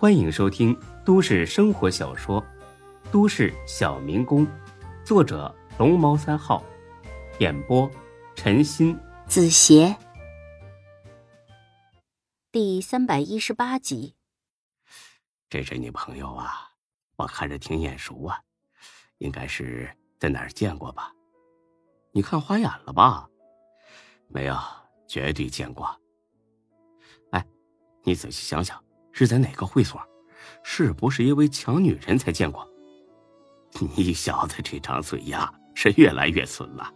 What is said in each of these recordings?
欢迎收听都市生活小说《都市小民工》，作者龙猫三号，演播陈鑫、子邪，第三百一十八集。这是你朋友啊，我看着挺眼熟啊，应该是在哪儿见过吧？你看花眼了吧？没有，绝对见过。哎，你仔细想想，是在哪个会所？是不是因为抢女人才见过？你小子这张嘴呀，是越来越损了。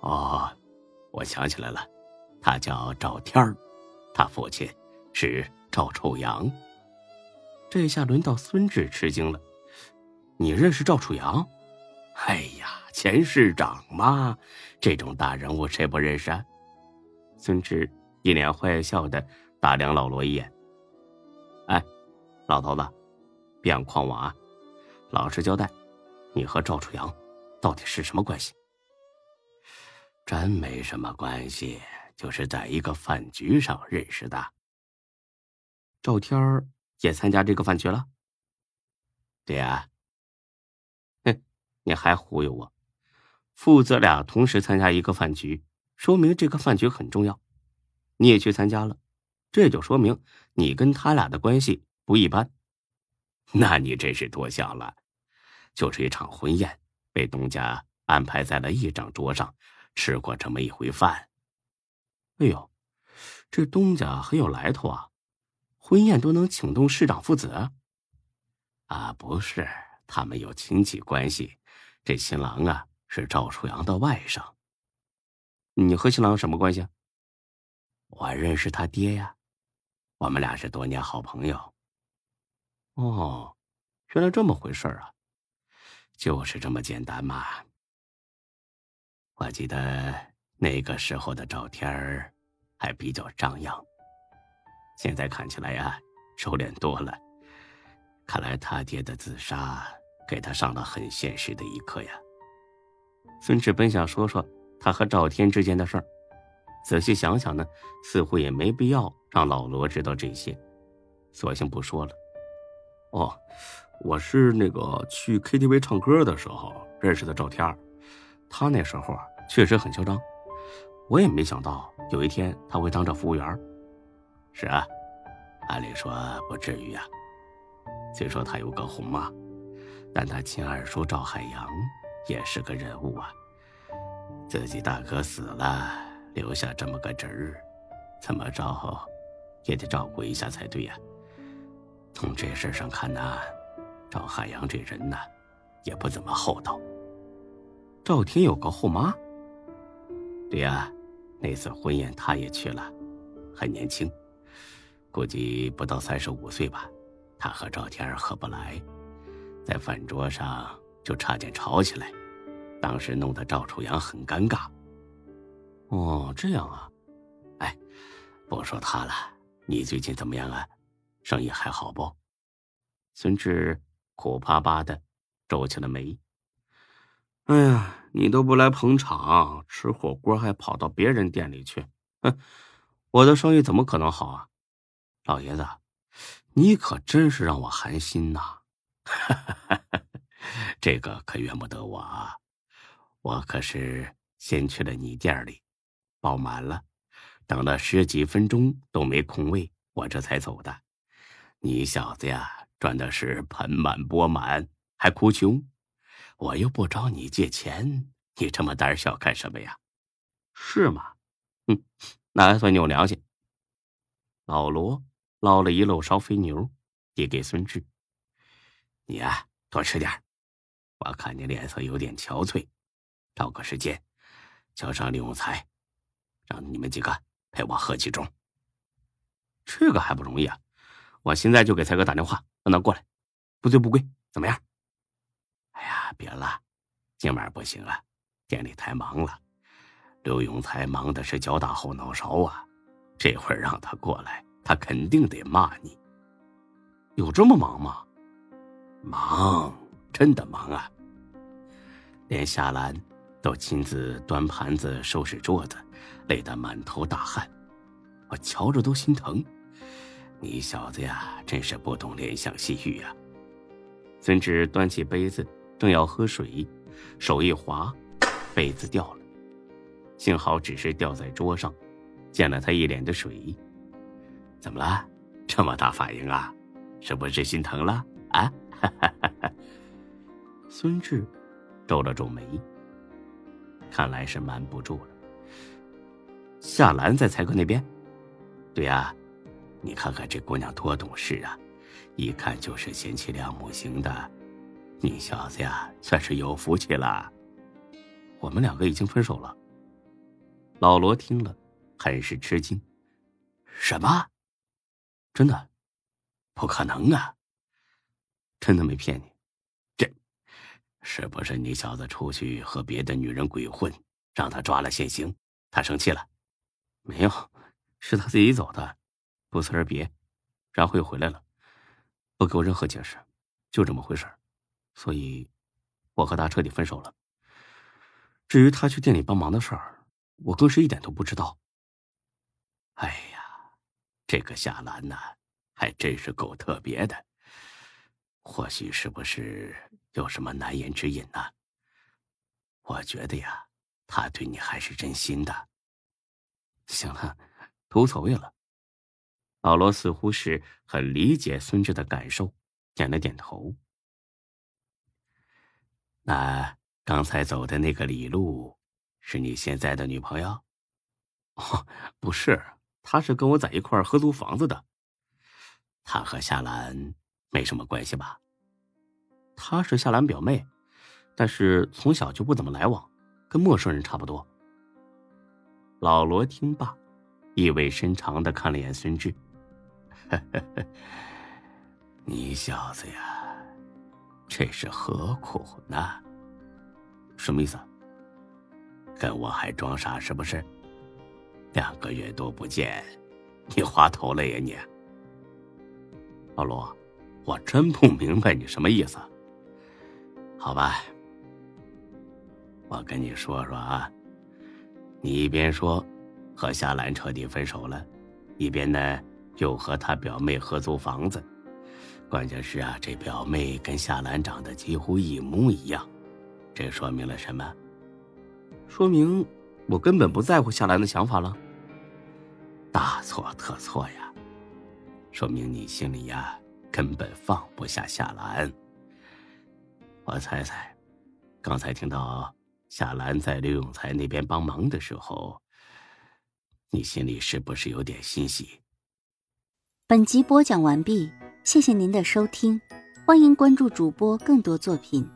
哦，我想起来了，他叫赵天儿，他父亲是赵楚阳。这下轮到孙志吃惊了，你认识赵楚阳？哎呀，前市长嘛，这种大人物谁不认识啊？孙志一脸坏笑的打量老罗一眼。哎，老头子，别想诓我啊！老实交代，你和赵楚阳到底是什么关系？真没什么关系，就是在一个饭局上认识的。赵天儿。也参加这个饭局了。对呀，哼，你还忽悠我？父子俩同时参加一个饭局，说明这个饭局很重要。你也去参加了，这就说明你跟他俩的关系不一般。那你真是多想了，就是一场婚宴，被东家安排在了一张桌上，吃过这么一回饭。哎呦，这东家很有来头啊！婚宴都能请动市长父子？啊，不是，他们有亲戚关系。这新郎啊是赵楚阳的外甥。你和新郎什么关系？我认识他爹呀，我们俩是多年好朋友。哦，原来这么回事啊，就是这么简单嘛。我记得那个时候的赵天儿还比较张扬。现在看起来呀，收敛多了。看来他爹的自杀给他上了很现实的一课呀。孙志本想说说他和赵天之间的事儿，仔细想想呢，似乎也没必要让老罗知道这些，索性不说了。哦，我是那个去 KTV 唱歌的时候认识的赵天他那时候啊确实很嚣张，我也没想到有一天他会当上服务员。是啊，按理说不至于啊。虽说他有个红妈，但他亲二叔赵海洋也是个人物啊。自己大哥死了，留下这么个侄儿，怎么着也得照顾一下才对呀。从这事上看呢，赵海洋这人呢，也不怎么厚道。赵天有个后妈。对呀，那次婚宴他也去了，很年轻。估计不到三十五岁吧，他和赵天儿合不来，在饭桌上就差点吵起来，当时弄得赵楚阳很尴尬。哦，这样啊，哎，不说他了，你最近怎么样啊？生意还好不？孙志苦巴巴的皱起了眉。哎呀，你都不来捧场，吃火锅还跑到别人店里去，哼，我的生意怎么可能好啊？老爷子，你可真是让我寒心呐！这个可怨不得我啊，我可是先去了你店里，爆满了，等了十几分钟都没空位，我这才走的。你小子呀，赚的是盆满钵满，还哭穷，我又不找你借钱，你这么胆小干什么呀？是吗？哼，那还算你有良心。老罗。捞了一漏烧肥牛，递给孙志：“你呀，多吃点我看你脸色有点憔悴，找个时间叫上李永才，让你们几个陪我喝几盅。这个还不容易啊！我现在就给才哥打电话，让他过来，不醉不归，怎么样？”“哎呀，别了，今晚不行啊，店里太忙了。刘永才忙的是脚打后脑勺啊，这会儿让他过来。”他肯定得骂你。有这么忙吗？忙，真的忙啊！连夏兰都亲自端盘子、收拾桌子，累得满头大汗，我瞧着都心疼。你小子呀，真是不懂怜香惜玉啊！孙志端起杯子，正要喝水，手一滑，杯子掉了。幸好只是掉在桌上，溅了他一脸的水。怎么了？这么大反应啊？是不是心疼了啊？孙志皱了皱眉，看来是瞒不住了。夏兰在才哥那边？对呀，你看看这姑娘多懂事啊，一看就是贤妻良母型的。你小子呀，算是有福气了。我们两个已经分手了。老罗听了，很是吃惊。什么？真的？不可能啊！真的没骗你。这，是不是你小子出去和别的女人鬼混，让他抓了现行？他生气了？没有，是他自己走的，不辞而别，然后又回来了，不给我任何解释，就这么回事所以，我和他彻底分手了。至于他去店里帮忙的事儿，我更是一点都不知道。哎呀，这个夏兰呐！还真是够特别的，或许是不是有什么难言之隐呢？我觉得呀，他对你还是真心的。行了，无所谓了。老罗似乎是很理解孙志的感受，点了点头。那刚才走的那个李璐，是你现在的女朋友？哦，不是，她是跟我在一块合租房子的。她和夏兰没什么关系吧？她是夏兰表妹，但是从小就不怎么来往，跟陌生人差不多。老罗听罢，意味深长的看了眼孙志：“ 你小子呀，这是何苦呢？什么意思？跟我还装傻是不是？两个月多不见，你滑头了呀你？”老罗，我真不明白你什么意思。好吧，我跟你说说啊，你一边说和夏兰彻底分手了，一边呢又和他表妹合租房子，关键是啊，这表妹跟夏兰长得几乎一模一样，这说明了什么？说明我根本不在乎夏兰的想法了。大错特错呀！说明你心里呀根本放不下夏兰。我猜猜，刚才听到夏兰在刘永才那边帮忙的时候，你心里是不是有点欣喜？本集播讲完毕，谢谢您的收听，欢迎关注主播更多作品。